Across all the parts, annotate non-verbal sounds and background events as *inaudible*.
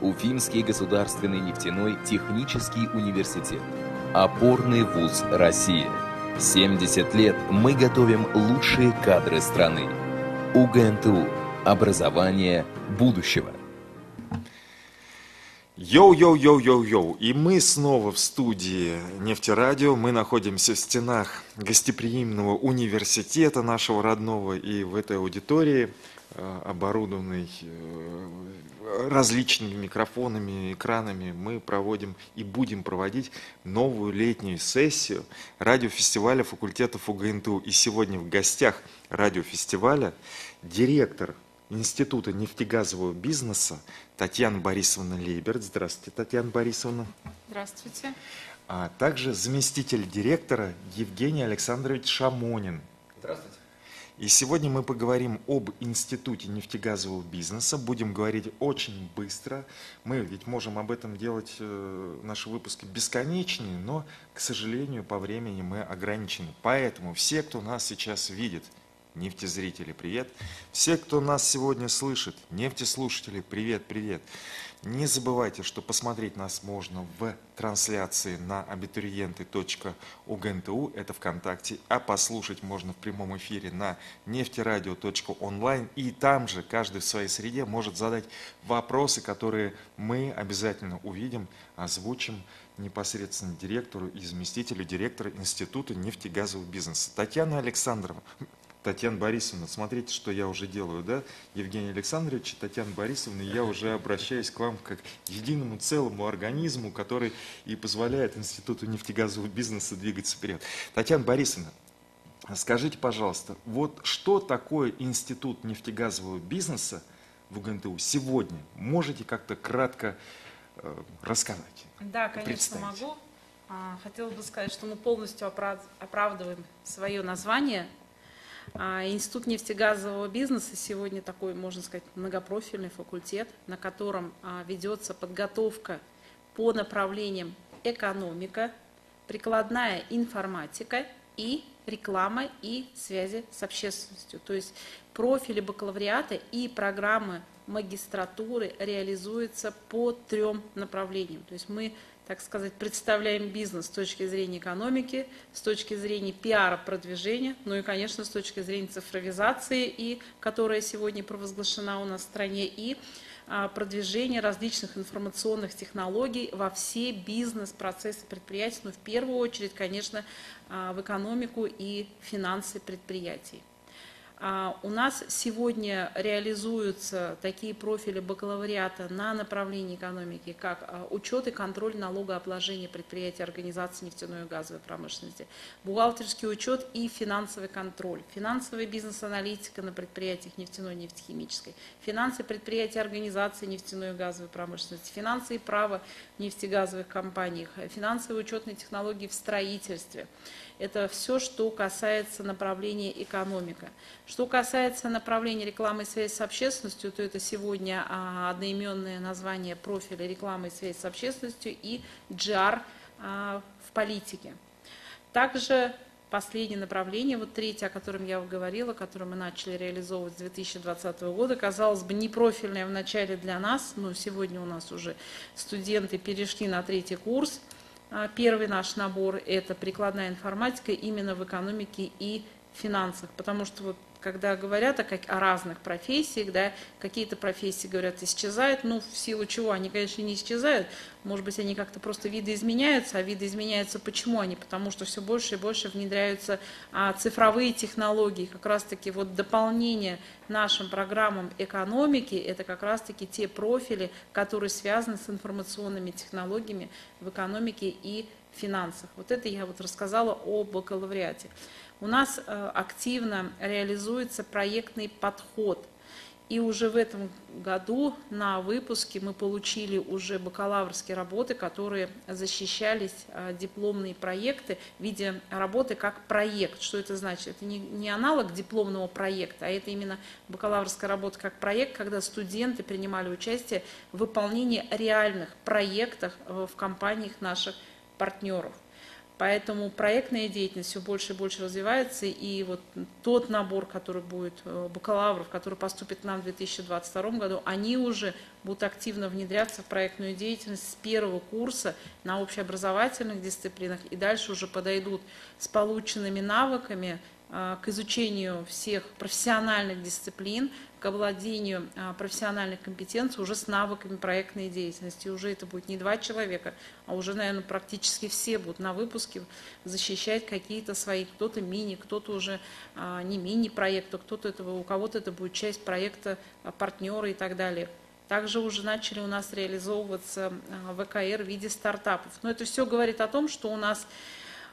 Уфимский государственный нефтяной технический университет. Опорный вуз России. 70 лет мы готовим лучшие кадры страны. УГНТУ. Образование будущего. Йоу-йоу-йоу-йоу-йоу. И мы снова в студии Нефтерадио. Мы находимся в стенах гостеприимного университета нашего родного. И в этой аудитории, э, оборудованной э, различными микрофонами, экранами, мы проводим и будем проводить новую летнюю сессию радиофестиваля факультетов УГНТУ. И сегодня в гостях радиофестиваля директор Института нефтегазового бизнеса Татьяна Борисовна Лейберт. Здравствуйте, Татьяна Борисовна. Здравствуйте. А также заместитель директора Евгений Александрович Шамонин. Здравствуйте. И сегодня мы поговорим об Институте нефтегазового бизнеса. Будем говорить очень быстро. Мы ведь можем об этом делать э, наши выпуски бесконечные, но, к сожалению, по времени мы ограничены. Поэтому все, кто нас сейчас видит – нефтезрители, привет. Все, кто нас сегодня слышит, нефтеслушатели, привет, привет. Не забывайте, что посмотреть нас можно в трансляции на абитуриенты.угнту, это ВКонтакте, а послушать можно в прямом эфире на нефтерадио.онлайн. И там же каждый в своей среде может задать вопросы, которые мы обязательно увидим, озвучим непосредственно директору и заместителю директора Института нефтегазового бизнеса. Татьяна Александровна, Татьяна Борисовна, смотрите, что я уже делаю, да? Евгений Александрович, Татьяна Борисовна, я уже обращаюсь к вам как к единому целому организму, который и позволяет Институту нефтегазового бизнеса двигаться вперед. Татьяна Борисовна, скажите, пожалуйста, вот что такое Институт нефтегазового бизнеса в УГНТУ сегодня? Можете как-то кратко э, рассказать? Да, конечно, могу. А, хотела бы сказать, что мы полностью оправдываем свое название Институт нефтегазового бизнеса сегодня такой, можно сказать, многопрофильный факультет, на котором а, ведется подготовка по направлениям экономика, прикладная информатика и реклама и связи с общественностью. То есть профили бакалавриата и программы магистратуры реализуются по трем направлениям. То есть мы так сказать, представляем бизнес с точки зрения экономики, с точки зрения пиара, продвижения, ну и, конечно, с точки зрения цифровизации, и, которая сегодня провозглашена у нас в стране, и а, продвижения различных информационных технологий во все бизнес-процессы предприятий, но в первую очередь, конечно, а, в экономику и финансы предприятий. А, у нас сегодня реализуются такие профили бакалавриата на направлении экономики, как а, учет и контроль налогообложения предприятий организации нефтяной и газовой промышленности, бухгалтерский учет и финансовый контроль, финансовая бизнес-аналитика на предприятиях нефтяной и нефтехимической, финансы предприятий организации нефтяной и газовой промышленности, финансы и право в нефтегазовых компаниях, финансовые учетные технологии в строительстве – это все, что касается направления экономика. Что касается направления рекламы и связи с общественностью, то это сегодня а, одноименное название профиля рекламы и связи с общественностью и GR а, в политике. Также последнее направление, вот третье, о котором я говорила, которое мы начали реализовывать с 2020 года, казалось бы, не профильное в начале для нас, но сегодня у нас уже студенты перешли на третий курс – первый наш набор – это прикладная информатика именно в экономике и финансах, потому что вот когда говорят о, как, о разных профессиях, да, какие-то профессии, говорят, исчезают, ну, в силу чего? Они, конечно, не исчезают, может быть, они как-то просто виды изменяются, а виды изменяются почему они? Потому что все больше и больше внедряются а, цифровые технологии, как раз-таки вот дополнение нашим программам экономики, это как раз-таки те профили, которые связаны с информационными технологиями в экономике и финансах. Вот это я вот рассказала о бакалавриате. У нас э, активно реализуется проектный подход. И уже в этом году на выпуске мы получили уже бакалаврские работы, которые защищались, э, дипломные проекты в виде работы как проект. Что это значит? Это не, аналог дипломного проекта, а это именно бакалаврская работа как проект, когда студенты принимали участие в выполнении реальных проектов э, в компаниях наших партнеров. Поэтому проектная деятельность все больше и больше развивается, и вот тот набор, который будет э, бакалавров, который поступит к нам в 2022 году, они уже будут активно внедряться в проектную деятельность с первого курса на общеобразовательных дисциплинах и дальше уже подойдут с полученными навыками э, к изучению всех профессиональных дисциплин, к овладению а, профессиональной компетенцией уже с навыками проектной деятельности. Уже это будет не два человека, а уже, наверное, практически все будут на выпуске защищать какие-то свои, кто-то мини, кто-то уже а, не мини-проекты, кто-то этого, у кого-то это будет часть проекта а, партнера и так далее. Также уже начали у нас реализовываться ВКР в виде стартапов. Но это все говорит о том, что у нас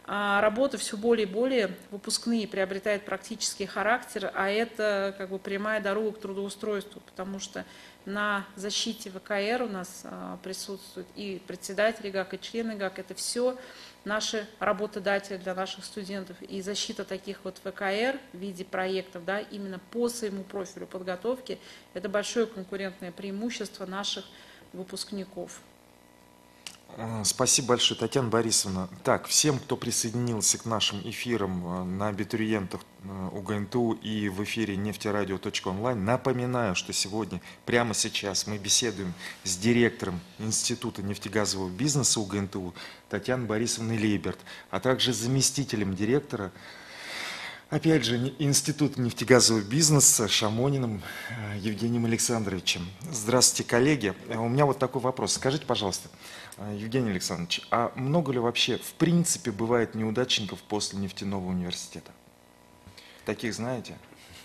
а работа все более и более выпускные приобретает практический характер, а это как бы прямая дорога к трудоустройству, потому что на защите ВКР у нас а, присутствуют и председатели ГАК, и члены ГАК. Это все наши работодатели для наших студентов. И защита таких вот ВКР в виде проектов, да, именно по своему профилю подготовки, это большое конкурентное преимущество наших выпускников. А, спасибо большое, Татьяна Борисовна. Так, всем, кто присоединился к нашим эфирам а, на абитуриентах а, УГНТУ и в эфире нефтерадио.онлайн, напоминаю, что сегодня, прямо сейчас, мы беседуем с директором Института нефтегазового бизнеса УГНТУ Татьяной Борисовной Лейберт, а также заместителем директора Опять же, Институт нефтегазового бизнеса Шамониным Евгением Александровичем. Здравствуйте, коллеги. У меня вот такой вопрос. Скажите, пожалуйста, а, Евгений Александрович, а много ли вообще в принципе бывает неудачников после нефтяного университета? Таких знаете?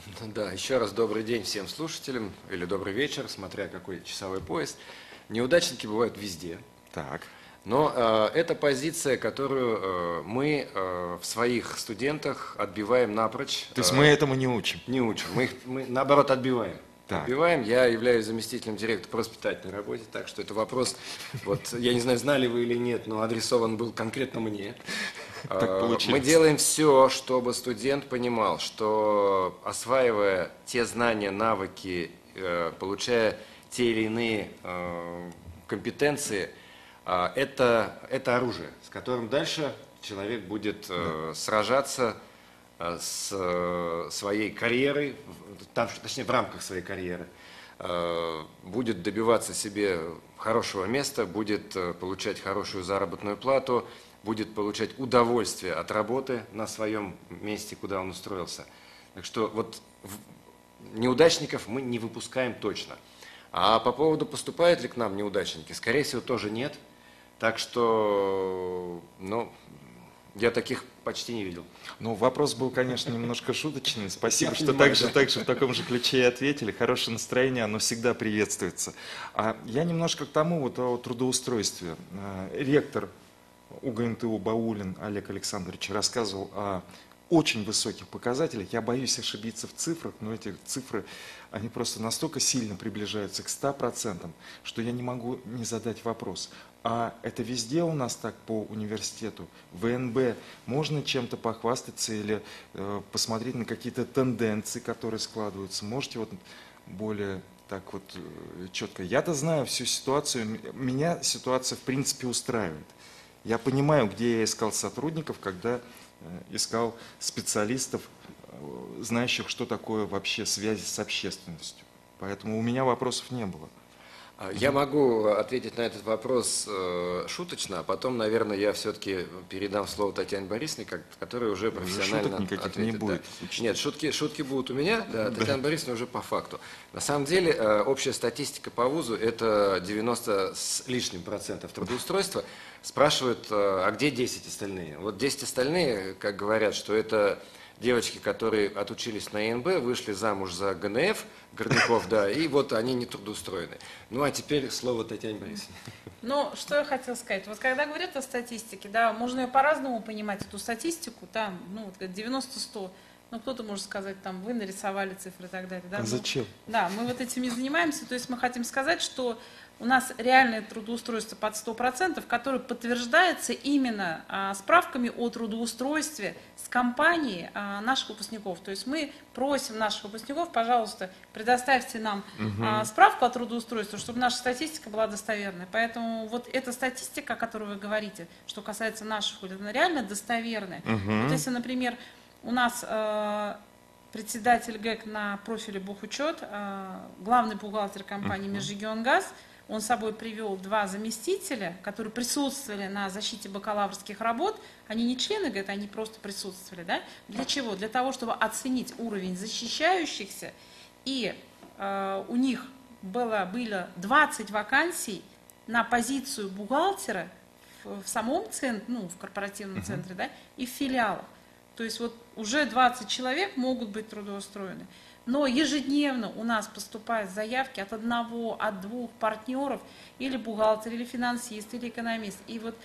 *laughs* Да, еще раз добрый день всем слушателям, или добрый вечер, смотря какой часовой пояс. Неудачники бывают везде. Так. Но э, это позиция, которую э, мы э, в своих студентах отбиваем напрочь. То есть э, мы этому не учим? Не учим, мы их мы, наоборот отбиваем. Так. Отбиваем. Я являюсь заместителем директора по воспитательной работе, так что это вопрос, вот я не знаю, знали вы или нет, но адресован был конкретно мне. *laughs* А, мы делаем все, чтобы студент понимал, что осваивая те знания, навыки, э, получая те или иные э, компетенции, это, это оружие, с которым дальше человек будет э, сражаться Э, с э, своей карьерой, там, точнее в рамках своей карьеры, будет добиваться себе хорошего места, будет получать хорошую заработную плату, будет получать удовольствие от работы на своем месте, куда он устроился. Так что вот неудачников мы не выпускаем точно. А по поводу поступают ли к нам неудачники, скорее всего, тоже нет. Так что, ну, я таких почти не видел. Ну, вопрос был, конечно, немножко шуточный. Спасибо, что так же, так же в таком же ключе и ответили. Хорошее настроение, оно всегда приветствуется. А я немножко к тому вот о трудоустройстве. Э, ректор УГНТУ Баулин Олег Александрович рассказывал о очень высоких показателях. Я боюсь ошибиться в цифрах, но эти цифры, они просто настолько сильно приближаются к 100%, что я не могу не задать вопрос. А это везде у нас так по университету? ВНБ можно чем-то похвастаться или э, посмотреть на какие-то тенденции, которые складываются? Можете вот более так вот э, четко? Я-то знаю всю ситуацию, меня ситуация в принципе устраивает. Я понимаю, где я искал сотрудников, когда Э, искал специалистов, э, знающих, что такое вообще связи с общественностью. Поэтому у меня вопросов не было. А, я могу ответить на этот вопрос э, шуточно, а потом, наверное, я все-таки передам слово Татьяне Борисовне, которая уже профессионально Шуток никаких ответит. не будет. Да. Нет, шутки, шутки будут у меня, да, Татьяна Борисовна уже по факту. На самом деле, э, общая статистика по вузу – это 90 с лишним процентов трудоустройства. Спрашивают, э, а где 10 остальные? Вот 10 остальные, как говорят, что это девочки, которые отучились на ИНБ, вышли замуж за ГНФ, Горняков, да, и вот они не трудоустроены. Ну, а теперь слово Татьяне Борисовне. Ну, что я хотела сказать. Вот когда говорят о статистике, да, можно ее по-разному понимать, эту статистику, там, ну, вот 90-100. Ну, кто-то может сказать, там, вы нарисовали цифры и так далее. Да? А зачем? Да, мы вот этим и занимаемся. То есть мы хотим сказать, что у нас реальное трудоустройство под 100%, которое подтверждается именно а, справками о трудоустройстве с компанией а, наших выпускников. То есть мы просим наших выпускников, пожалуйста, предоставьте нам угу. а, справку о трудоустройстве, чтобы наша статистика была достоверной. Поэтому вот эта статистика, о которой вы говорите, что касается наших, она реально достоверная. Угу. Вот если, например, у нас э, председатель ГЭК на профиле Бухучет, э, главный бухгалтер компании Межрегионгаз, он с собой привел два заместителя, которые присутствовали на защите бакалаврских работ. Они не члены ГЭК, они просто присутствовали. Да? Для чего? Для того, чтобы оценить уровень защищающихся. И э, у них было, было 20 вакансий на позицию бухгалтера в, в самом центре, ну, в корпоративном uh-huh. центре, да, и в филиалах. То есть вот уже 20 человек могут быть трудоустроены. Но ежедневно у нас поступают заявки от одного, от двух партнеров, или бухгалтер, или финансист, или экономист. И вот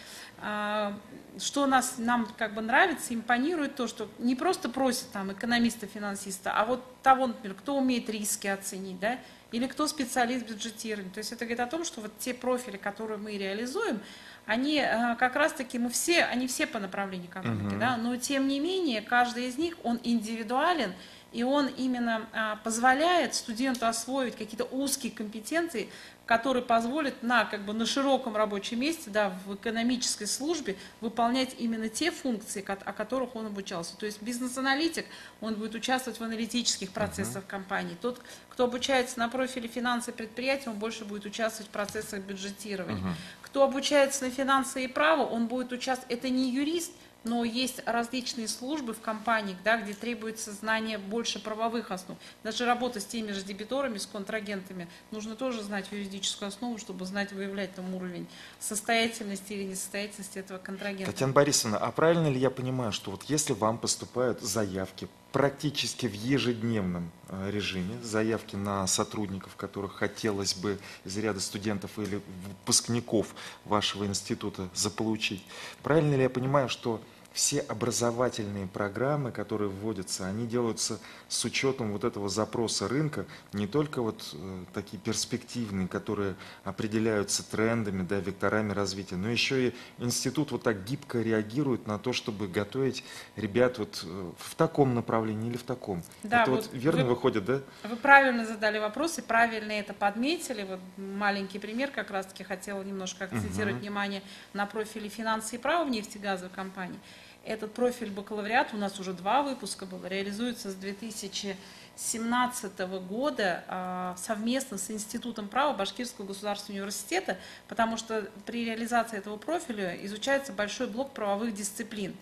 а, что нас, нам как бы нравится, импонирует то, что не просто просят там экономиста, финансиста, а вот того, например, кто умеет риски оценить, да, или кто специалист бюджетирования. То есть это говорит о том, что вот те профили, которые мы реализуем, они э, как раз-таки, мы все, они все по направлению экономики, uh-huh. да, но тем не менее, каждый из них, он индивидуален, и он именно а, позволяет студенту освоить какие-то узкие компетенции, которые позволят на, как бы, на широком рабочем месте, да, в экономической службе выполнять именно те функции, о которых он обучался. То есть бизнес-аналитик, он будет участвовать в аналитических процессах uh-huh. компании. Тот, кто обучается на профиле финансы предприятия, он больше будет участвовать в процессах бюджетирования. Uh-huh. Кто обучается на финансы и право, он будет участвовать, это не юрист, но есть различные службы в компаниях, да, где требуется знание больше правовых основ. Даже работа с теми же дебиторами, с контрагентами, нужно тоже знать юридическую основу, чтобы знать, выявлять там уровень состоятельности или несостоятельности этого контрагента. Татьяна Борисовна, а правильно ли я понимаю, что вот если вам поступают заявки практически в ежедневном э, режиме, заявки на сотрудников, которых хотелось бы из ряда студентов или выпускников вашего института заполучить, правильно ли я понимаю, что все образовательные программы, которые вводятся, они делаются с учетом вот этого запроса рынка, не только вот э, такие перспективные, которые определяются трендами, да, векторами развития, но еще и институт вот так гибко реагирует на то, чтобы готовить ребят вот э, в таком направлении или в таком. Да, это вот, вот верно вы, выходит, да? Вы правильно задали вопрос и правильно это подметили. Вот маленький пример как раз-таки хотела немножко акцентировать угу. внимание на профиле финансы и права в нефтегазовой компании. Этот профиль бакалавриат, у нас уже два выпуска было, реализуется с 2017 года а, совместно с Институтом права Башкирского государственного университета, потому что при реализации этого профиля изучается большой блок правовых дисциплин.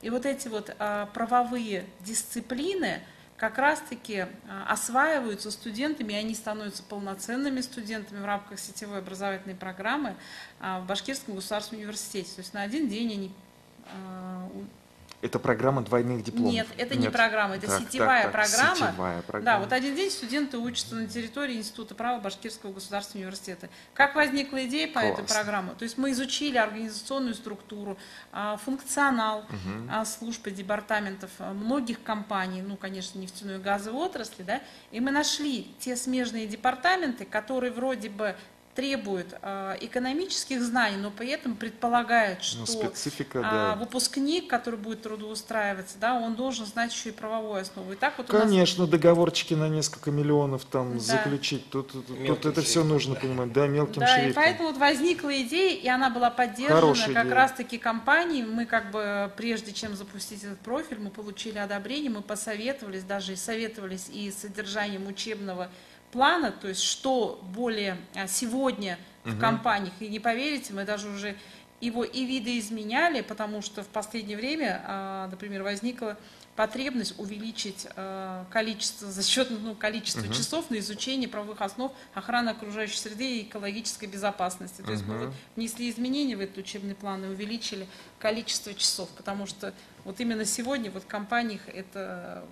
И вот эти вот а, правовые дисциплины, как раз-таки а, осваиваются студентами, и они становятся полноценными студентами в рамках сетевой образовательной программы в Башкирском государственном университете. То есть на один день они это программа двойных дипломов? Нет, это Нет. не программа, это так, сетевая, так, так, программа. сетевая программа. Да, вот один день студенты учатся на территории Института права Башкирского государственного университета. Как возникла идея по Класс. этой программе? То есть мы изучили организационную структуру, а, функционал угу. служб и департаментов многих компаний, ну, конечно, нефтяной и газовой отрасли, да, и мы нашли те смежные департаменты, которые вроде бы требует э, экономических знаний, но при этом предполагает, ну, что ну, специфика, э, да. выпускник, который будет трудоустраиваться, да, он должен знать еще и правовую основу. И так вот Конечно, нас... договорчики на несколько миллионов там да. заключить, тут, тут, тут это все нужно да. понимать, да, мелким да, шрифтом. И поэтому вот возникла идея, и она была поддержана Хорошая как раз-таки компанией. Мы как бы, прежде чем запустить этот профиль, мы получили одобрение, мы посоветовались, даже и советовались и с содержанием учебного плана, то есть что более а, сегодня в компаниях, и не поверите, мы даже уже его и видоизменяли, потому что в последнее время, а, например, возникла потребность увеличить а, количество за счет ну, количества угу. часов на изучение правовых основ охраны окружающей среды и экологической безопасности. То есть мы внесли изменения в этот учебный план и увеличили количество часов, потому что вот именно сегодня вот в компаниях это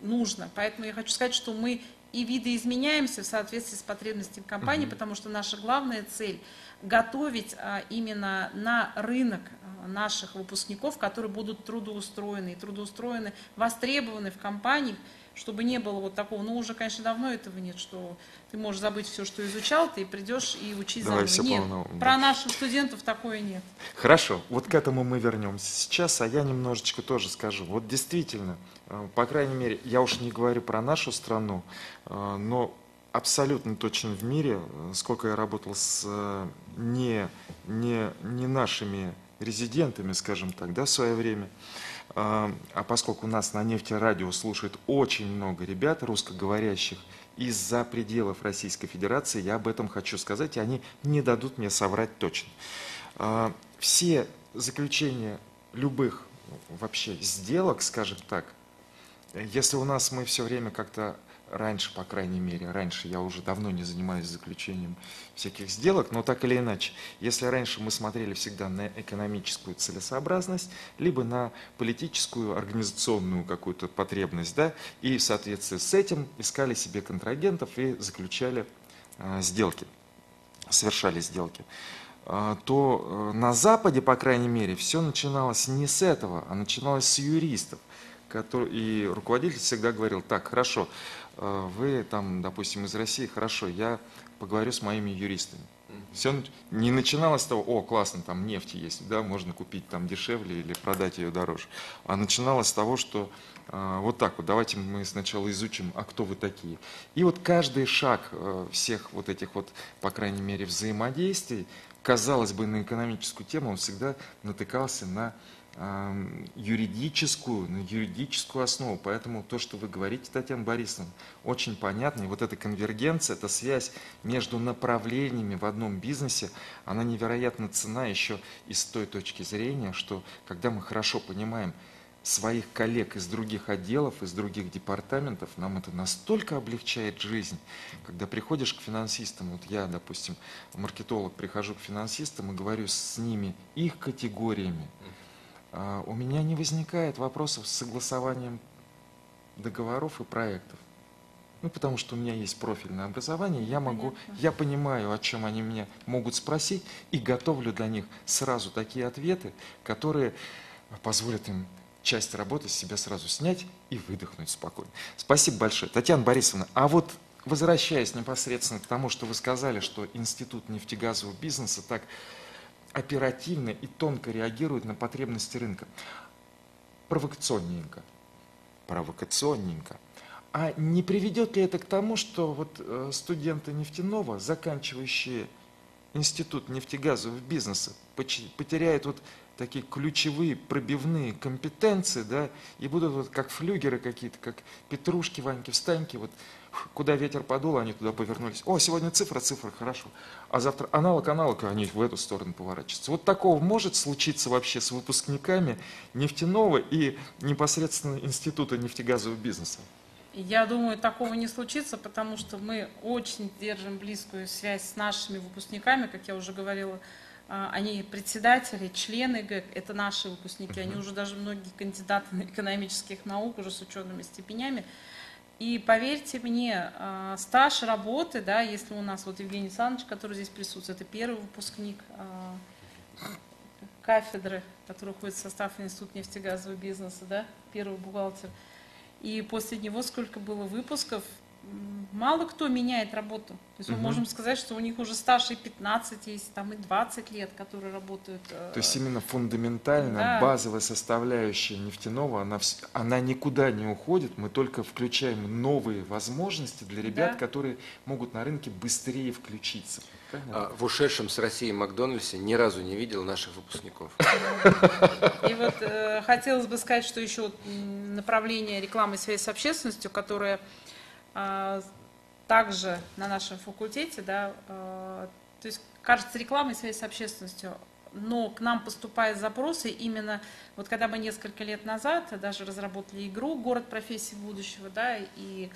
нужно. Поэтому я хочу сказать, что мы и видоизменяемся в соответствии с потребностями компании, угу. потому что наша главная цель готовить а, именно на рынок а, наших выпускников, которые будут трудоустроены и трудоустроены, востребованы в компаниях, чтобы не было вот такого, ну уже, конечно, давно этого нет, что ты можешь забыть все, что изучал, ты придешь и учить Давай заново. Нет, полно, да. про наших студентов такое нет. Хорошо, вот к этому мы вернемся сейчас, а я немножечко тоже скажу. Вот действительно, по крайней мере, я уж не говорю про нашу страну, э, но абсолютно точно в мире, э, сколько я работал с не, не, не нашими резидентами, скажем так, да, в свое время, а, поскольку у нас на нефтерадио слушает очень много ребят русскоговорящих из-за пределов Российской Федерации, я об этом хочу сказать, и они не дадут мне соврать точно. Все заключения любых вообще сделок, скажем так, если у нас мы все время как-то раньше, по крайней мере, раньше я уже давно не занимаюсь заключением всяких сделок, но так или иначе, если раньше мы смотрели всегда на экономическую целесообразность, либо на политическую, организационную какую-то потребность, да, и в соответствии с этим искали себе контрагентов и заключали э, сделки, совершали сделки а, то э, на Западе, по крайней мере, все начиналось не с этого, а начиналось с юристов. Который, и руководитель всегда говорил, так, хорошо, Э, вы там, допустим, из России, хорошо, я поговорю с моими юристами. Все не начиналось с того, о, классно, там нефть есть, да, можно купить там дешевле или продать ее дороже. А начиналось с того, что э, вот так вот, давайте мы сначала изучим, а кто вы такие. И вот каждый шаг э, всех вот этих вот, по крайней мере, взаимодействий, казалось бы, на экономическую тему, он всегда натыкался на юридическую, на юридическую основу. Поэтому то, что вы говорите, Татьяна Борисовна, очень понятно. И вот эта конвергенция, эта связь между направлениями в одном бизнесе, она невероятно цена еще и с той точки зрения, что когда мы хорошо понимаем своих коллег из других отделов, из других департаментов, нам это настолько облегчает жизнь. Когда приходишь к финансистам, вот я, допустим, маркетолог, прихожу к финансистам и говорю с ними их категориями, у меня не возникает вопросов с согласованием договоров и проектов. Ну, потому что у меня есть профильное образование, я могу, я понимаю, о чем они меня могут спросить, и готовлю для них сразу такие ответы, которые позволят им часть работы с себя сразу снять и выдохнуть спокойно. Спасибо большое. Татьяна Борисовна, а вот возвращаясь непосредственно к тому, что вы сказали, что Институт нефтегазового бизнеса так оперативно и тонко реагирует на потребности рынка. Провокационненько. Провокационненько. А не приведет ли это к тому, что вот э, студенты нефтяного, заканчивающие институт нефтегазового бизнеса, потеряют вот такие ключевые пробивные компетенции, да, и будут вот как флюгеры какие-то, как петрушки, ваньки, встаньки, вот куда ветер подул, они туда повернулись. О, сегодня цифра, цифра, хорошо. А завтра аналог, аналог, они в эту сторону поворачиваются. Вот такого может случиться вообще с выпускниками нефтяного и непосредственно института нефтегазового бизнеса? Я думаю, такого не случится, потому что мы очень держим близкую связь с нашими выпускниками, как я уже говорила, а, они председатели, члены ГЭК, это наши выпускники, они уже даже многие кандидаты на экономических наук, уже с учеными степенями. И поверьте мне, а, стаж работы, да, если у нас вот Евгений Александрович, который здесь присутствует, это первый выпускник а, кафедры, который входит в состав Института нефтегазового бизнеса, да, первый бухгалтер. И после него сколько было выпусков, мало кто меняет работу. То есть угу. мы можем сказать, что у них уже стаж и 15 есть, там и 20 лет, которые работают. Э, То есть именно фундаментальная, да. базовая составляющая нефтяного, она, она никуда не уходит, мы только включаем новые возможности для ребят, да. которые могут на рынке быстрее включиться. А, в ушедшем с России Макдональдсе ни разу не видел наших выпускников. И вот э, хотелось бы сказать, что еще направление рекламы связи с общественностью, которое также на нашем факультете, да, а, то есть кажется рекламой связи с общественностью, но к нам поступают запросы именно, вот когда мы несколько лет назад даже разработали игру «Город профессий будущего», да, и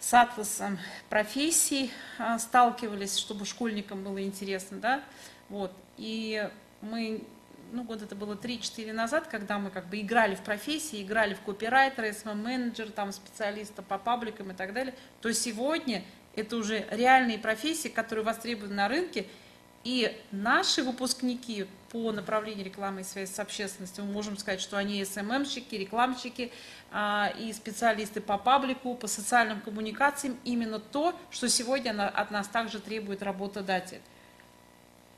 с атласом профессий а, сталкивались, чтобы школьникам было интересно, да, вот, и мы ну, год это было 3-4 назад, когда мы как бы играли в профессии, играли в копирайтера, СММ-менеджер, там, специалиста по пабликам и так далее, то сегодня это уже реальные профессии, которые востребованы на рынке, и наши выпускники по направлению рекламы и связи с общественностью, мы можем сказать, что они СММщики, рекламщики а, и специалисты по паблику, по социальным коммуникациям, именно то, что сегодня от нас также требует работодатель.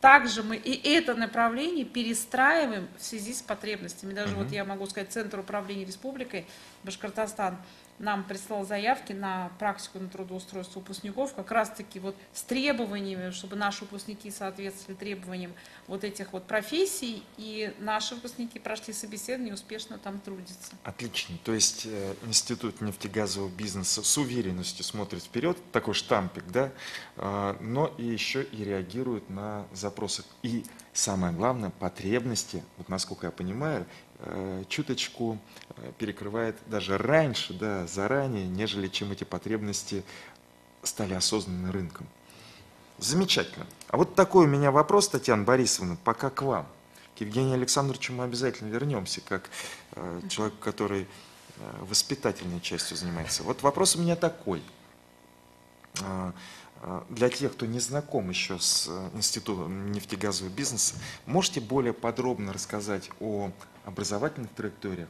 Также мы и это направление перестраиваем в связи с потребностями. Даже угу. вот я могу сказать, Центр управления республикой Башкортостан – нам прислал заявки на практику на трудоустройство выпускников, как раз-таки вот с требованиями, чтобы наши выпускники соответствовали требованиям вот этих вот профессий, и наши выпускники прошли собеседование успешно там трудятся. Отлично. То есть э, Институт нефтегазового бизнеса с уверенностью смотрит вперед, такой штампик, да, э, но и еще и реагирует на запросы. И самое главное, потребности, вот насколько я понимаю, чуточку э, перекрывает даже раньше, да, заранее, нежели чем эти потребности стали осознанным рынком. Замечательно. А вот такой у меня вопрос, Татьяна Борисовна, пока к вам. К Евгению Александровичу мы обязательно вернемся, как э, человек, который э, воспитательной частью занимается. Вот вопрос у меня такой. Э, э для тех, кто не знаком еще с Институтом нефтегазового бизнеса, можете более подробно рассказать о образовательных траекториях,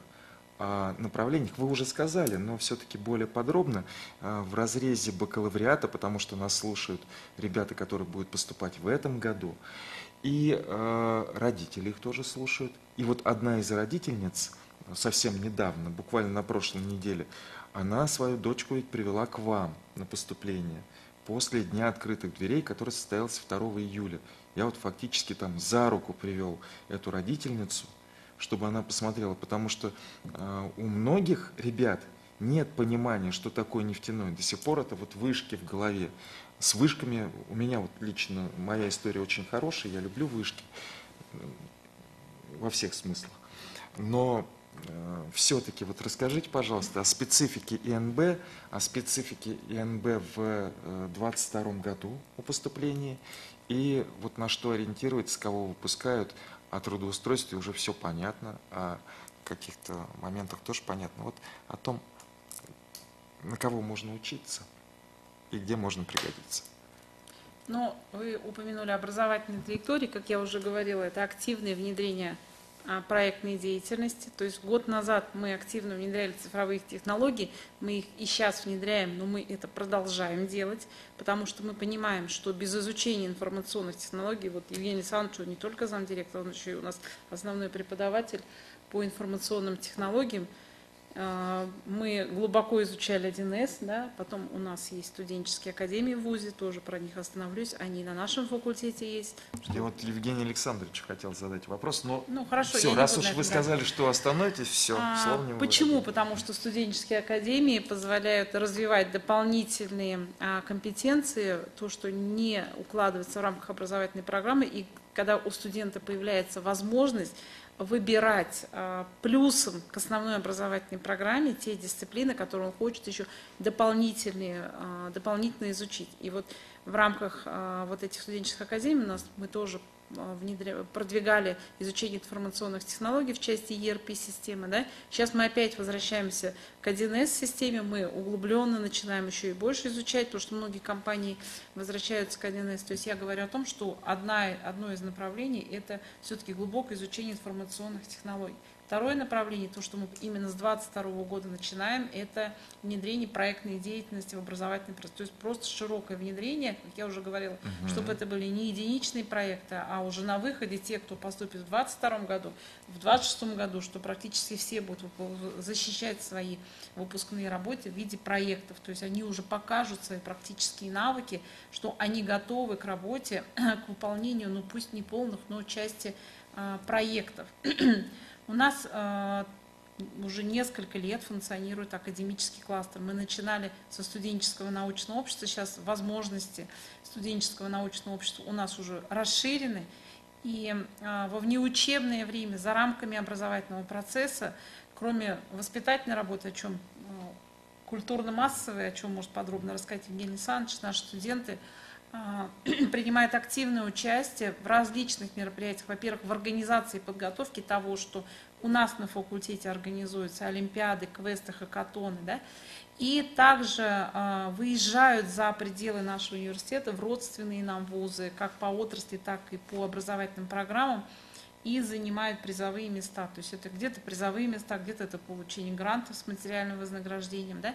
о направлениях вы уже сказали, но все-таки более подробно э, в разрезе бакалавриата, потому что нас слушают ребята, которые будут поступать в этом году, и э, родители их тоже слушают. И вот одна из родительниц совсем недавно, буквально на прошлой неделе, она свою дочку ведь привела к вам на поступление после Дня открытых дверей, который состоялся 2 июля. Я вот фактически там за руку привел эту родительницу – чтобы она посмотрела, потому что э, у многих ребят нет понимания, что такое нефтяной. До сих пор это вот вышки в голове. С вышками у меня вот лично моя история очень хорошая, я люблю вышки э, во всех смыслах. Но э, все-таки вот расскажите, пожалуйста, о специфике ИНБ, о специфике ИНБ в 2022 э, году о поступлении и вот на что ориентируется, кого выпускают, о трудоустройстве уже все понятно, о каких-то моментах тоже понятно. Вот о том, на кого можно учиться и где можно пригодиться. Ну, вы упомянули образовательные траектории, как я уже говорила, это активное внедрение проектной деятельности. То есть год назад мы активно внедряли цифровые технологии, мы их и сейчас внедряем, но мы это продолжаем делать, потому что мы понимаем, что без изучения информационных технологий, вот Евгений Александрович не только замдиректор, он еще и у нас основной преподаватель по информационным технологиям, а, мы глубоко изучали 1С, да, потом у нас есть студенческие академии в ВУЗе, тоже про них остановлюсь, они на нашем факультете есть. Я вот Евгений Александрович хотел задать вопрос, но ну, хорошо, все, раз уж вы сказали, что остановитесь, все, а, слово не Почему? Потому что студенческие академии позволяют развивать дополнительные а, компетенции, то, что не укладывается в рамках образовательной программы, и когда у студента появляется возможность выбирать э, плюсом к основной образовательной программе те дисциплины, которые он хочет еще дополнительные, э, дополнительно изучить. И вот в рамках э, вот этих студенческих академий у нас мы тоже а, внедря... продвигали изучение информационных технологий в части ERP-системы. Да? Сейчас мы опять возвращаемся к 1С-системе, мы углубленно начинаем еще и больше изучать, потому что многие компании возвращаются к 1С. То есть я говорю о том, что одна, одно из направлений – это все-таки глубокое изучение информационных технологий. Второе направление, то, что мы именно с 2022 года начинаем, это внедрение проектной деятельности в образовательный процесс. То есть просто широкое внедрение, как я уже говорила, угу. чтобы это были не единичные проекты, а уже на выходе те, кто поступит в 2022 году, в 2026 году, что практически все будут защищать свои выпускные работы в виде проектов. То есть они уже покажут свои практические навыки, что они готовы к работе, *clears throat* к выполнению, ну пусть не полных, но части а, проектов. *clears throat* У нас э, уже несколько лет функционирует академический кластер. Мы начинали со студенческого научного общества, сейчас возможности студенческого научного общества у нас уже расширены. И э, во внеучебное время, за рамками образовательного процесса, кроме воспитательной работы, о чем э, культурно-массовой, о чем может подробно рассказать Евгений Александрович, наши студенты *clears throat* принимает активное участие в различных мероприятиях. Во-первых, в организации и подготовке того, что у нас на факультете организуются олимпиады, квесты, хакатоны, да, и также э, выезжают за пределы нашего университета в родственные нам вузы, как по отрасли, так и по образовательным программам, и занимают призовые места. То есть это где-то призовые места, где-то это получение грантов с материальным вознаграждением. Да?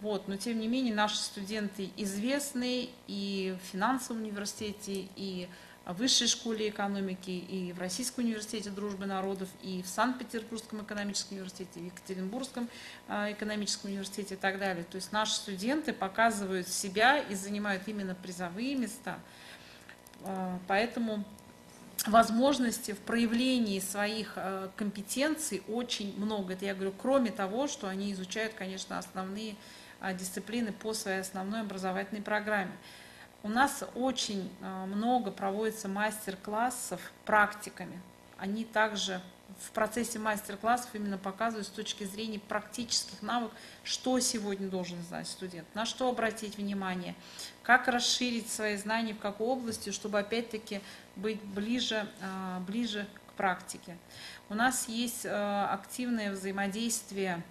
Вот. Но тем не менее наши студенты известны и в финансовом университете, и в высшей школе экономики, и в Российском университете дружбы народов, и в Санкт-Петербургском экономическом университете, и в Екатеринбургском а, экономическом университете и так далее. То есть наши студенты показывают себя и занимают именно призовые места. А, поэтому возможности в проявлении своих э, компетенций очень много. Это я говорю, кроме того, что они изучают, конечно, основные а, дисциплины по своей основной образовательной программе. У нас очень э, много проводится мастер-классов практиками. Они также в процессе мастер-классов именно показывают с точки зрения практических навыков, что сегодня должен знать студент, на что обратить внимание, как расширить свои знания в какой области, чтобы опять-таки быть ближе, а, ближе к практике. У нас есть активное взаимодействие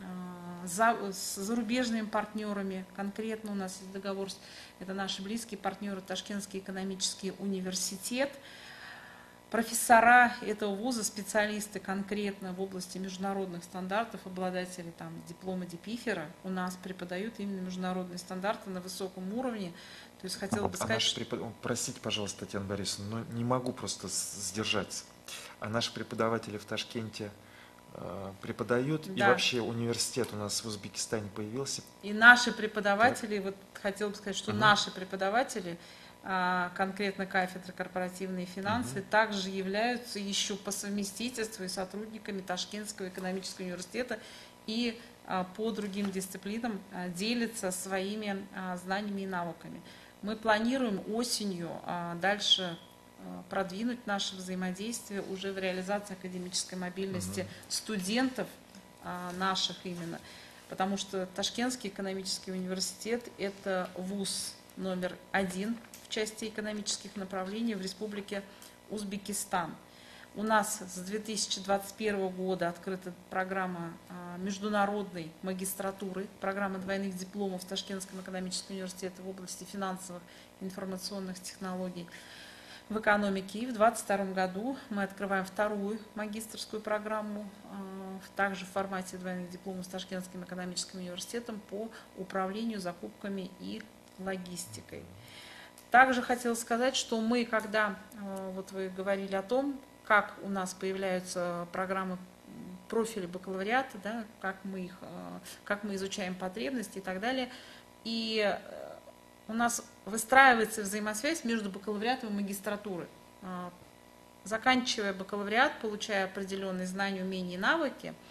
э, с зарубежными партнерами. Конкретно у нас есть договор, это наши близкие партнеры Ташкентский экономический университет – профессора этого вуза, специалисты конкретно в области международных стандартов, обладатели там, диплома Депифера, у нас преподают именно международные стандарты на высоком уровне. То есть хотела бы а сказать... Наши препод... Простите, пожалуйста, Татьяна Борисовна, но не могу просто сдержаться. А наши преподаватели в Ташкенте преподают, да. и вообще университет у нас в Узбекистане появился. И наши преподаватели, да. вот хотела бы сказать, что угу. наши преподаватели а, конкретно кафедры корпоративные финансы, угу. также являются еще по совместительству и сотрудниками Ташкентского экономического университета и а, по другим дисциплинам а, делятся своими знаниями и навыками. Мы планируем осенью дальше продвинуть наше взаимодействие уже в реализации академической мобильности угу. студентов наших именно, потому что Ташкентский экономический университет – это вуз номер один в части экономических направлений в Республике Узбекистан. У нас с 2021 года открыта программа а, международной магистратуры, программа двойных дипломов в Ташкентском экономическом университете в области финансовых и информационных технологий в экономике. И в 2022 году мы открываем вторую магистрскую программу, а, также в формате двойных дипломов с Ташкентским экономическим университетом по управлению закупками и логистикой. Также хотела сказать, что мы, когда, э, вот вы говорили о том, как у нас появляются программы профиля бакалавриата, да, как, мы их, э, как мы изучаем потребности и так далее, и у нас выстраивается взаимосвязь между бакалавриатом и магистратурой. Заканчивая бакалавриат, получая определенные знания, умения и навыки –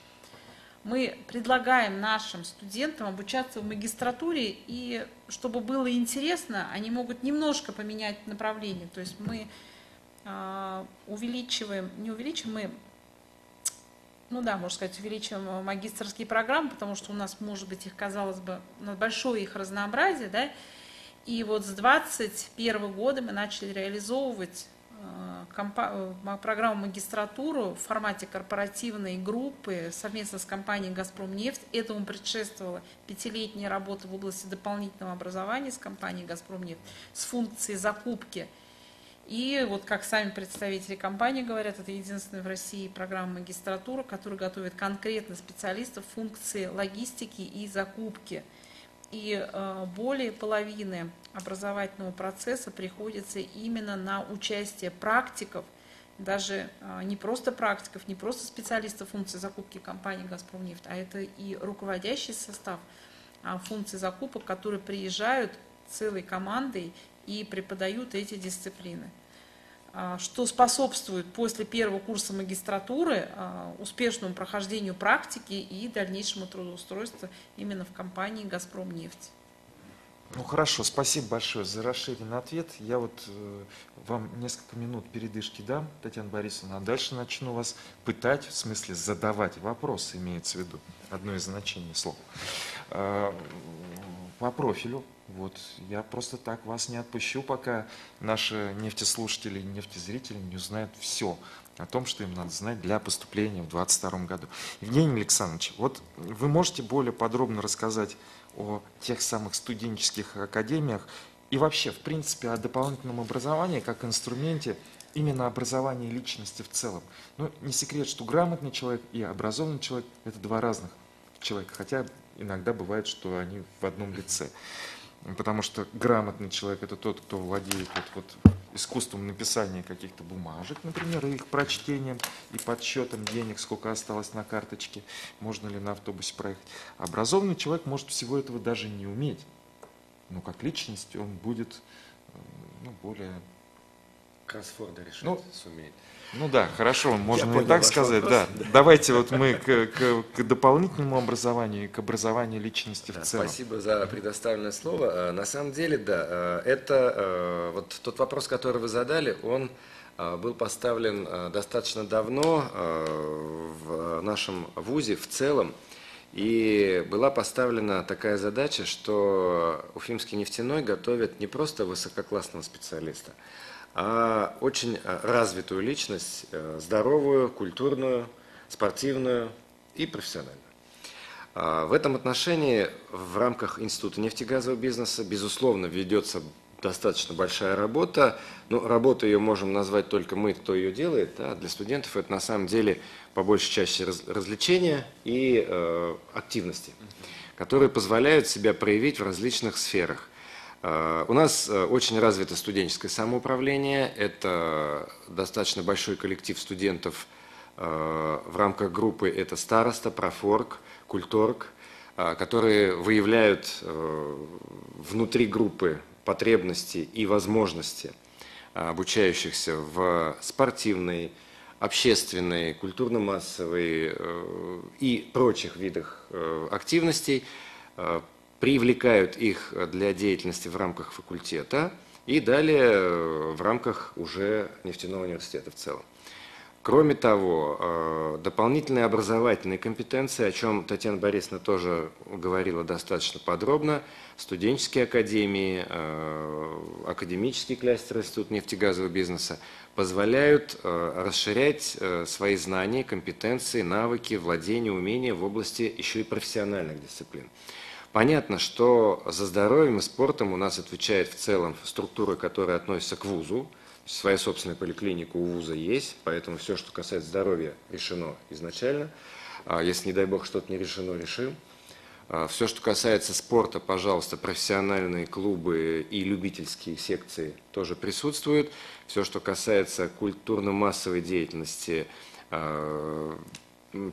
мы предлагаем нашим студентам обучаться в магистратуре, и чтобы было интересно, они могут немножко поменять направление. То есть мы э, увеличиваем, не увеличиваем, мы, ну да, можно сказать, увеличиваем магистрские программы, потому что у нас, может быть, их, казалось бы, большое их разнообразие, да, и вот с 2021 года мы начали реализовывать Э, программу магистратуру в формате корпоративной группы совместно с компанией «Газпром нефть». Этому предшествовала пятилетняя работа в области дополнительного образования с компанией «Газпром нефть» с функцией закупки. И вот как сами представители компании говорят, это единственная в России программа магистратуры, которая готовит конкретно специалистов функции логистики и закупки – и э, более половины образовательного процесса приходится именно на участие практиков, даже э, не просто практиков, не просто специалистов функции закупки компании «Газпромнефть», а это и руководящий состав а, функций закупок, которые приезжают целой командой и преподают эти дисциплины. А, что способствует после первого курса магистратуры а, успешному прохождению практики и дальнейшему трудоустройству именно в компании «Газпром нефть». Ну хорошо, спасибо большое за расширенный ответ. Я вот э, вам несколько минут передышки дам, Татьяна Борисовна, а дальше начну вас пытать, в смысле задавать вопросы, имеется в виду одно из значений слова. Э, по профилю. Вот, я просто так вас не отпущу, пока наши нефтеслушатели и нефтезрители не узнают все о том, что им надо знать для поступления в 2022 году. Евгений Александрович, вот вы можете более подробно рассказать о тех самых студенческих академиях и вообще, в принципе, о дополнительном образовании как инструменте именно образования личности в целом. Ну, не секрет, что грамотный человек и образованный человек – это два разных человека, хотя иногда бывает, что они в одном лице. Потому что грамотный человек – это тот, кто владеет вот, вот искусством написания каких-то бумажек, например, и их прочтением, и подсчетом денег, сколько осталось на карточке, можно ли на автобусе проехать. Образованный человек может всего этого даже не уметь. Но как личность он будет э, ну, более... Кроссфорда решить ну, сумеет. Ну да, хорошо, можно и так сказать, да. Давайте вот мы к, к, к дополнительному образованию, к образованию личности да, в целом. Спасибо за предоставленное слово. А, на самом деле, да, а, это а, вот тот вопрос, который вы задали, он был поставлен достаточно давно в нашем ВУЗе в целом. И была поставлена такая задача, что Уфимский нефтяной готовит не просто высококлассного специалиста, а очень э, развитую личность, э, здоровую, культурную, спортивную и профессиональную. А, в этом отношении в рамках Института нефтегазового бизнеса, безусловно, ведется достаточно большая работа. Ну, работу ее можем назвать только мы, кто ее делает. Да? Для студентов это на самом деле по большей части развлечения и э, активности, которые позволяют себя проявить в различных сферах. Э, у нас э, очень развито студенческое самоуправление. Это достаточно большой коллектив студентов э, в рамках группы. Это староста, профорг, культорг, которые выявляют внутри группы потребности и возможности обучающихся в спортивной, общественной, культурно-массовой и прочих видах активностей, привлекают их для деятельности в рамках факультета и далее э, в рамках уже нефтяного университета в целом. Кроме того, э, дополнительные образовательные компетенции, о чем Татьяна Борисовна тоже говорила достаточно подробно, студенческие академии, э, академический кластер Института нефтегазового бизнеса позволяют расширять свои знания, компетенции, навыки, владения, умения в области еще и профессиональных дисциплин. Понятно, что за здоровьем и спортом у нас отвечает в целом структура, которая относится к ВУЗу. Своя собственная поликлиника у ВУЗа есть, поэтому все, что касается здоровья, решено изначально. А если, не дай бог, что-то не решено, решим. А все, что касается спорта, пожалуйста, профессиональные клубы и любительские секции тоже присутствуют. Все, что касается культурно-массовой деятельности, а,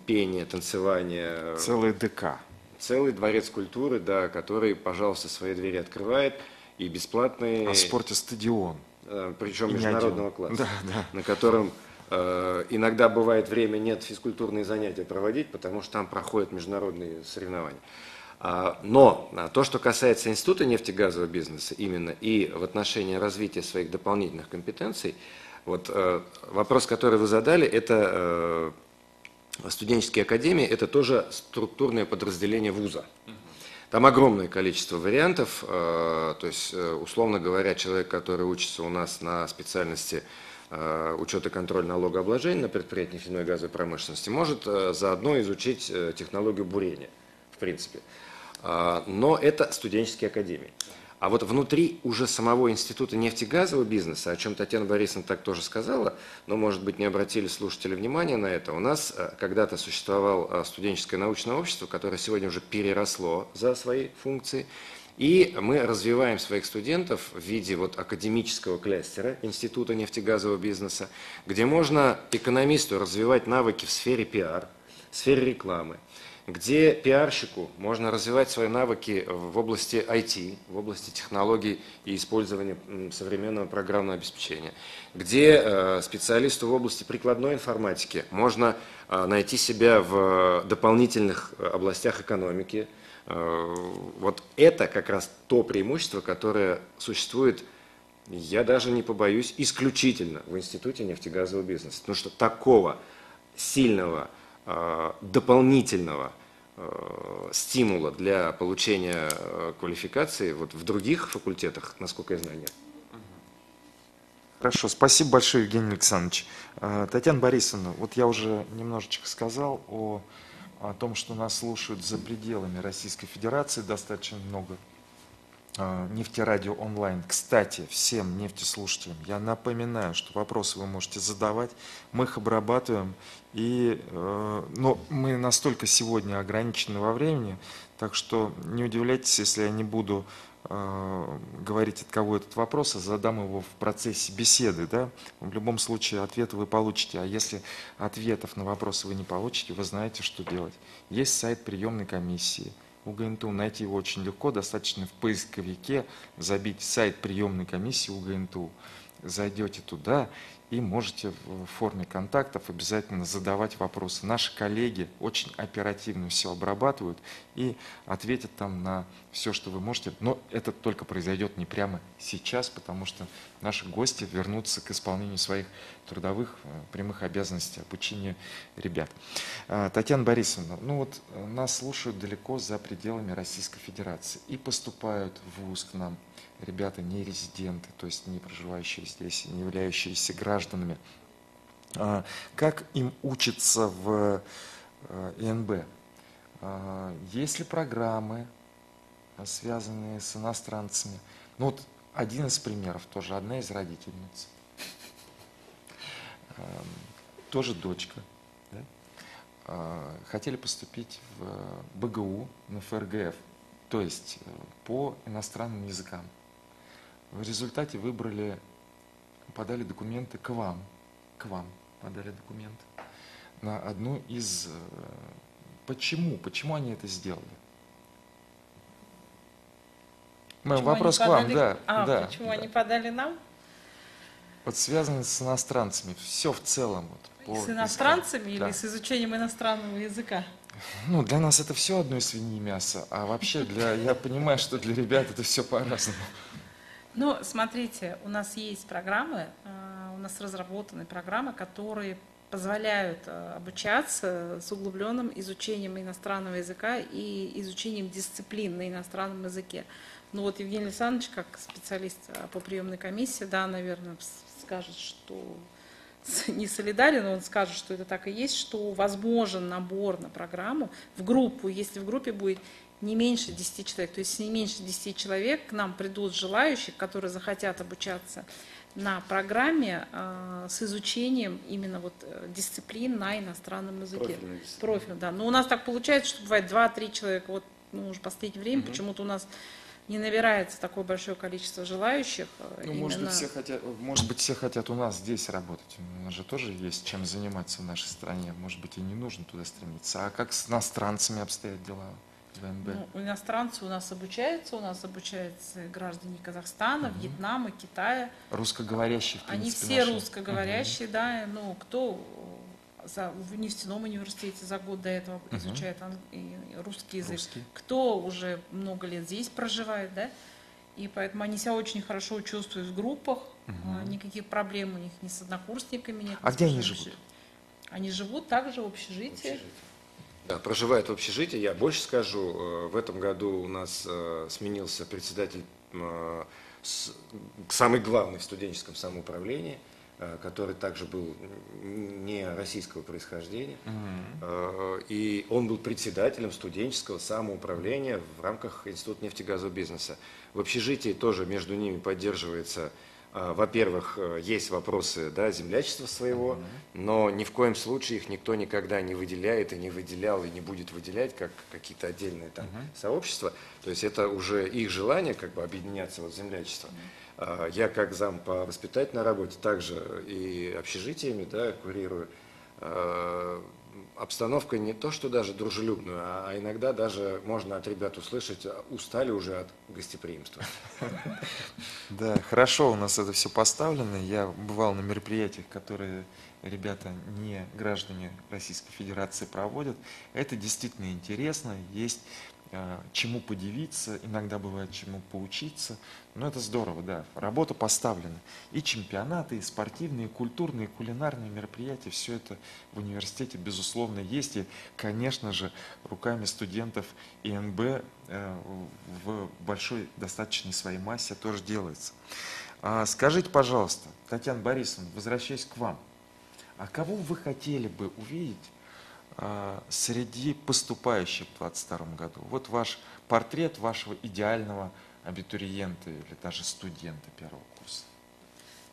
пения, танцевания. Целый ДК целый дворец культуры, да, который, пожалуйста, свои двери открывает и бесплатный. А в спорте стадион. Э, Причем и международного класса, да, да. на котором э, иногда бывает время нет физкультурные занятия проводить, потому что там проходят международные соревнования. А, но а, то, что касается Института нефтегазового бизнеса именно и в отношении развития своих дополнительных компетенций, вот э, вопрос, который вы задали, это студенческие академии – это тоже структурное подразделение вуза. Там огромное количество вариантов, э, то есть, э, условно говоря, человек, который учится у нас на специальности э, учета и контроль налогообложения на предприятии нефтяной газовой промышленности, может заодно изучить технологию бурения, в принципе. Но это студенческие академии. А вот внутри уже самого Института нефтегазового бизнеса, о чем Татьяна Борисовна так тоже сказала, но, может быть, не обратили слушатели внимания на это, у нас э, когда-то существовало э, студенческое научное общество, которое сегодня уже переросло за свои функции, и мы развиваем своих студентов в виде вот академического кластера Института нефтегазового бизнеса, где можно экономисту развивать навыки в сфере пиар, в сфере рекламы, где пиарщику можно развивать свои навыки в области IT, в области технологий и использования современного программного обеспечения, где э, специалисту в области прикладной информатики можно э, найти себя в дополнительных э, областях экономики. Вот это как раз то преимущество, которое существует, я даже не побоюсь, исключительно в Институте нефтегазового бизнеса. Потому что такого сильного дополнительного э, стимула для получения э, квалификации вот в других факультетах, насколько я знаю, нет. Хорошо, спасибо большое, Евгений Александрович. Э, Татьяна Борисовна, вот я уже немножечко сказал о, о том, что нас слушают за пределами Российской Федерации достаточно много нефтерадио онлайн. Кстати, всем нефтеслушателям я напоминаю, что вопросы вы можете задавать, мы их обрабатываем, и, э, но мы настолько сегодня ограничены во времени, так что не удивляйтесь, если я не буду э, говорить, от кого этот вопрос, а задам его в процессе беседы. Да? В любом случае ответы вы получите, а если ответов на вопросы вы не получите, вы знаете, что делать. Есть сайт приемной комиссии – УГНТУ. Найти его очень легко, достаточно в поисковике забить сайт приемной комиссии УГНТУ. Зайдете туда и можете в форме контактов обязательно задавать вопросы. Наши коллеги очень оперативно все обрабатывают и ответят там на все, что вы можете. Но это только произойдет не прямо сейчас, потому что наши гости вернутся к исполнению своих трудовых э, прямых обязанностей обучения ребят. А, Татьяна Борисовна, ну вот э, нас слушают далеко за пределами Российской Федерации и поступают в ВУЗ к нам ребята не резиденты, то есть не проживающие здесь, не являющиеся гражданами. А, как им учиться в э, ИНБ? А, есть ли программы, связанные с иностранцами? Ну вот один из примеров, тоже одна из родительниц, эм, тоже дочка? А, хотели поступить в БГУ на ФРГФ, то есть э, по иностранным языкам. В результате выбрали, подали документы к вам, к вам подали документы на одну из... Э, почему? Почему они это сделали? Мой вопрос к вам, да. А, да, почему да. они подали нам? Вот связано с иностранцами, все в целом. Вот, с иностранцами или да. с изучением иностранного языка? Ну, для нас это все одно свиньи мясо, а вообще для, я понимаю, что для ребят это все по-разному. Ну, смотрите, у нас есть программы, а, у нас разработаны программы, которые позволяют а, обучаться с углубленным изучением иностранного языка и изучением дисциплин на иностранном языке. Ну вот Евгений Александрович, как специалист а, по приемной комиссии, да, наверное, скажет, что не солидарен, он скажет, что это так и есть, что возможен набор на программу в группу, если в группе будет не меньше 10 человек. То есть не меньше 10 человек к нам придут желающие, которые захотят обучаться на программе э, с изучением именно вот э, дисциплин на иностранном языке. Профиль, да. Но у нас так получается, что бывает 2-3 человека. Вот ну, уже в последнее время угу. почему-то у нас не набирается такое большое количество желающих. Э, ну, именно... может, быть, все хотят, может быть, все хотят у нас здесь работать. У нас же тоже есть чем заниматься в нашей стране. Может быть, и не нужно туда стремиться. А как с иностранцами обстоят дела? ВНБ? Ну, иностранцы у нас обучаются, у нас обучаются граждане Казахстана, угу. Вьетнама, Китая. Русскоговорящие, в принципе, Они все наши. русскоговорящие, угу. да, ну, кто за, в нефтяном университете за год до этого угу. изучает ан, и русский язык, русский. кто уже много лет здесь проживает, да, и поэтому они себя очень хорошо чувствуют в группах, угу. никаких проблем у них ни с однокурсниками нет. А где они живут? Они живут также в общежитии. В общежитии. Да, проживает в общежитии. Я больше скажу, э, в этом году у нас э, сменился председатель э, самый главный в студенческом самоуправлении, который также был не российского происхождения. Mm-hmm. И он был председателем студенческого самоуправления в рамках Института нефтегазового бизнеса. В общежитии тоже между ними поддерживается во-первых, э, есть вопросы да, землячества своего, но ни в коем случае их никто никогда не выделяет и не выделял и не будет выделять как какие-то отдельные там сообщества. То есть это уже их желание как бы объединяться вот землячество. А, я как зам по воспитательной работе также и общежитиями да, курирую. А, обстановка не то, что даже дружелюбную, а иногда даже можно от ребят услышать, устали уже от гостеприимства. Да, хорошо у нас это все поставлено. Я бывал на мероприятиях, которые ребята не граждане Российской Федерации проводят. Это действительно интересно. Есть чему подивиться, иногда бывает чему поучиться. Но это здорово, да. Работа поставлена. И чемпионаты, и спортивные, и культурные, и кулинарные мероприятия, все это в университете, безусловно, есть. И, конечно же, руками студентов ИНБ э, в большой достаточной своей массе тоже делается. А скажите, пожалуйста, Татьяна Борисовна, возвращаясь к вам, а кого вы хотели бы увидеть среди поступающих в 2022 году? Вот ваш портрет вашего идеального абитуриента или даже студента первого курса.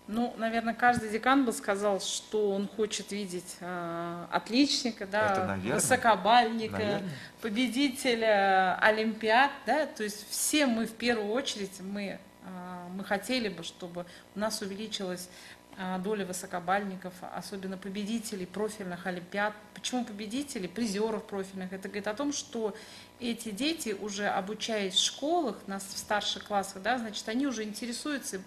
Ну, наверное, каждый декан бы сказал, что он хочет видеть э, отличника, да, Это, наверное, высокобальника, наверное. победителя Олимпиад, да, то есть все мы в первую очередь мы э, мы хотели бы, чтобы у нас увеличилась а, доля высокобальников, особенно победителей профильных олимпиад. Почему победителей, призеров профильных? Это говорит о том, что эти дети, уже обучаясь в школах, нас в старших классах, да, значит, они уже интересуются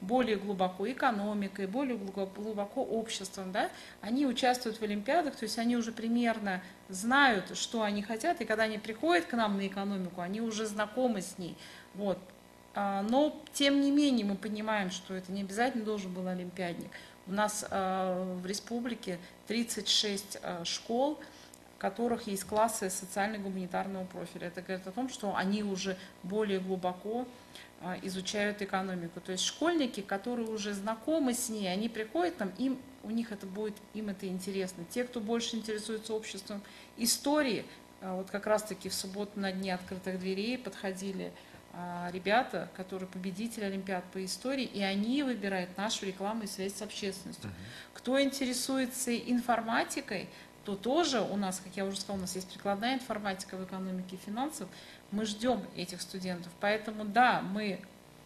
более глубоко экономикой, более глубоко обществом, да, они участвуют в Олимпиадах, то есть они уже примерно знают, что они хотят, и когда они приходят к нам на экономику, они уже знакомы с ней. Вот. А, но, тем не менее, мы понимаем, что это не обязательно должен был олимпиадник. У нас а, в республике 36 а, школ, в которых есть классы социально-гуманитарного профиля. Это говорит о том, что они уже более глубоко изучают экономику. То есть школьники, которые уже знакомы с ней, они приходят там, им, у них это будет, им это интересно. Те, кто больше интересуется обществом истории, вот как раз-таки в субботу на дне открытых дверей подходили ребята, которые победители Олимпиад по истории, и они выбирают нашу рекламу и связь с общественностью. Uh -huh. Кто интересуется информатикой, то тоже у нас, как я уже сказала, у нас есть прикладная информатика в экономике и финансах. Мы ждем этих студентов. Поэтому да, мы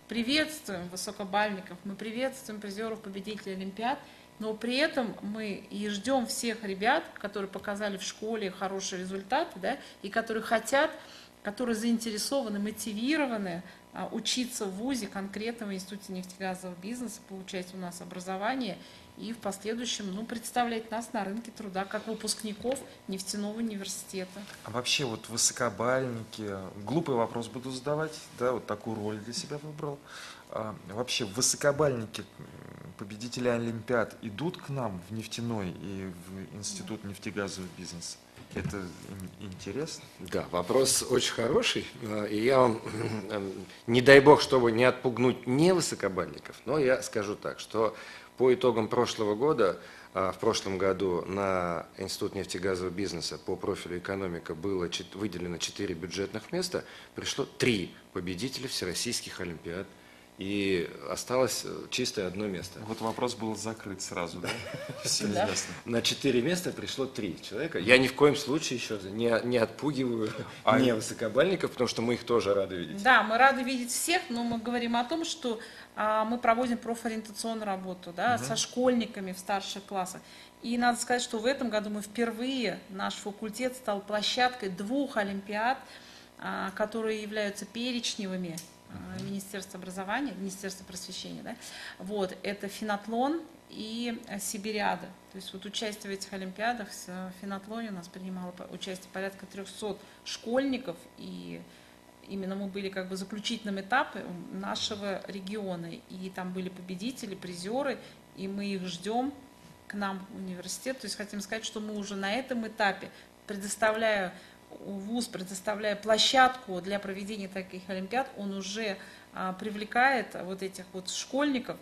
приветствуем высокобальников, мы приветствуем призеров, победителей Олимпиад, но при этом мы и ждем всех ребят, которые показали в школе хорошие результаты, да, и которые хотят которые заинтересованы, мотивированы а, учиться в ВУЗе, конкретно в Институте нефтегазового бизнеса, получать у нас образование и в последующем ну, представлять нас на рынке труда как выпускников нефтяного университета. А вообще вот высокобальники, глупый вопрос буду задавать, да, вот такую роль для себя выбрал. А, вообще высокобальники, победители Олимпиад идут к нам в нефтяной и в Институт нефтегазового бизнеса? Это интересно? Да, вопрос очень хороший. А, и я вам, не дай бог, чтобы не отпугнуть не высокобальников, но я скажу так, что по итогам прошлого года, а, в прошлом году на Институт нефтегазового бизнеса по профилю экономика было выделено 4 бюджетных места, пришло 3 победителя всероссийских олимпиад – и осталось э, чистое одно место. Вот вопрос был закрыт сразу, да? *laughs* Все ясно. На четыре места пришло три человека. Я ни в коем случае еще не, не отпугиваю а *laughs* не высокобальников, потому что мы их тоже рады видеть. Да, мы рады видеть всех, но мы говорим о том, что а, мы проводим профориентационную работу да, угу. со школьниками в старших классах. И надо сказать, что в этом году мы впервые, наш факультет стал площадкой двух олимпиад, а, которые являются перечневыми Министерства образования, Министерства просвещения, да, вот, это фенотлон и э, Сибириада. То есть вот участие в этих олимпиадах, в э, фенотлоне у нас принимало участие порядка 300 школьников, и именно мы были как бы заключительным этапом нашего региона, и там были победители, призеры, и мы их ждем к нам в университет. То есть хотим сказать, что мы уже на этом этапе, предоставляя ВУЗ, предоставляя площадку для проведения таких олимпиад, он уже а, привлекает вот этих вот школьников,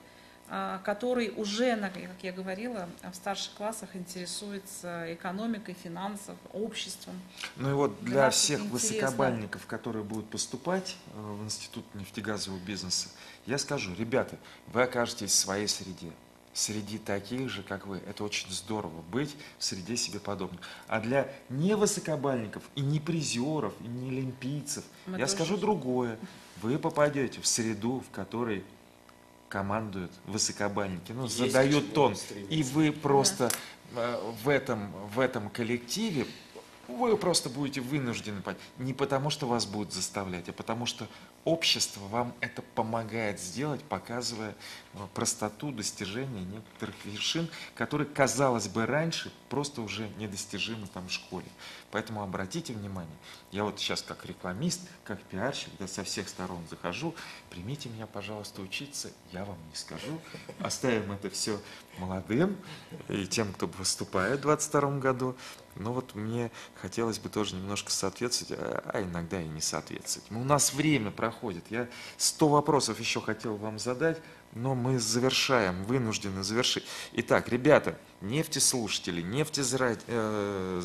а, которые уже, как я говорила, в старших классах интересуются экономикой, финансов, обществом. Ну и вот для, для всех интересно. высокобальников, которые будут поступать э, в Институт нефтегазового бизнеса, я скажу, ребята, вы окажетесь в своей среде, среди таких же, как вы. Это очень здорово, быть в среде себе подобных. А для невысокобальников и не призеров, и не олимпийцев, Мы я скажу другое. Вы попадете в среду, в которой командуют высокобальники, ну, задают тон. И вы просто да. в, этом, в этом коллективе вы просто будете вынуждены, не потому что вас будут заставлять, а потому что общество вам это помогает сделать, показывая э, простоту достижения некоторых вершин, которые, казалось бы, раньше просто уже недостижимы там в школе. Поэтому обратите внимание, я вот сейчас как рекламист, как пиарщик, да, со всех сторон захожу, примите меня, пожалуйста, учиться, я вам не скажу, оставим это все молодым и тем, кто выступает в 2022 году. Но вот мне хотелось бы тоже немножко соответствовать, а, а иногда и не соответствовать. У нас время проходит, я сто вопросов еще хотел вам задать, но мы завершаем, вынуждены завершить. Итак, ребята, нефтеслушатели, нефтезрители, э,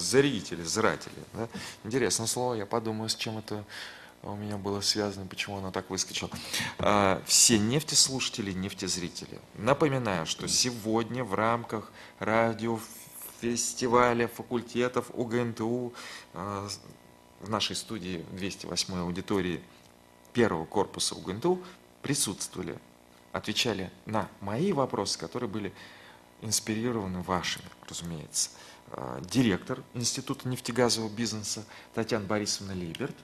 зратели. Да? Интересное слово, я подумаю, с чем это у меня было связано, почему оно так выскочило. А, все нефтеслушатели, нефтезрители. Напоминаю, что сегодня в рамках радиофестиваля факультетов УГНТУ а, в нашей студии 208 аудитории первого корпуса УГНТУ присутствовали отвечали на мои вопросы, которые были инспирированы вашими, разумеется. А, директор Института нефтегазового бизнеса Татьяна Борисовна Либерт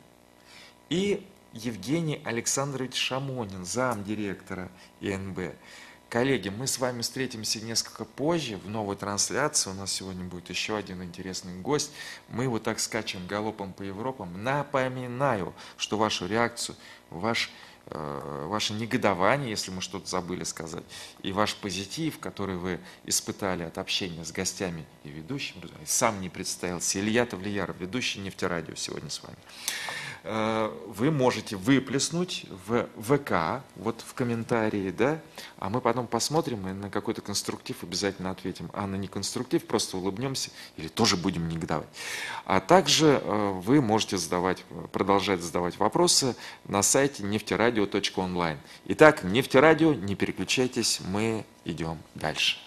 и Евгений Александрович Шамонин, замдиректора ИНБ. Коллеги, мы с вами встретимся несколько позже в новой трансляции. У нас сегодня будет еще один интересный гость. Мы вот так скачем галопом по Европам. Напоминаю, что вашу реакцию, ваш Э, ваше негодование, если мы что-то забыли сказать, и ваш позитив, который вы испытали от общения с гостями и ведущим, сам не представился, Илья Тавлияров, ведущий нефтерадио сегодня с вами. Э, вы можете выплеснуть в ВК, вот в комментарии, да, а мы потом посмотрим и на какой-то конструктив обязательно ответим, а на неконструктив просто улыбнемся или тоже будем негодовать. А также э, вы можете задавать, продолжать задавать вопросы на сайте нефтерадио.онлайн. Итак, нефтерадио, не переключайтесь, мы идем дальше.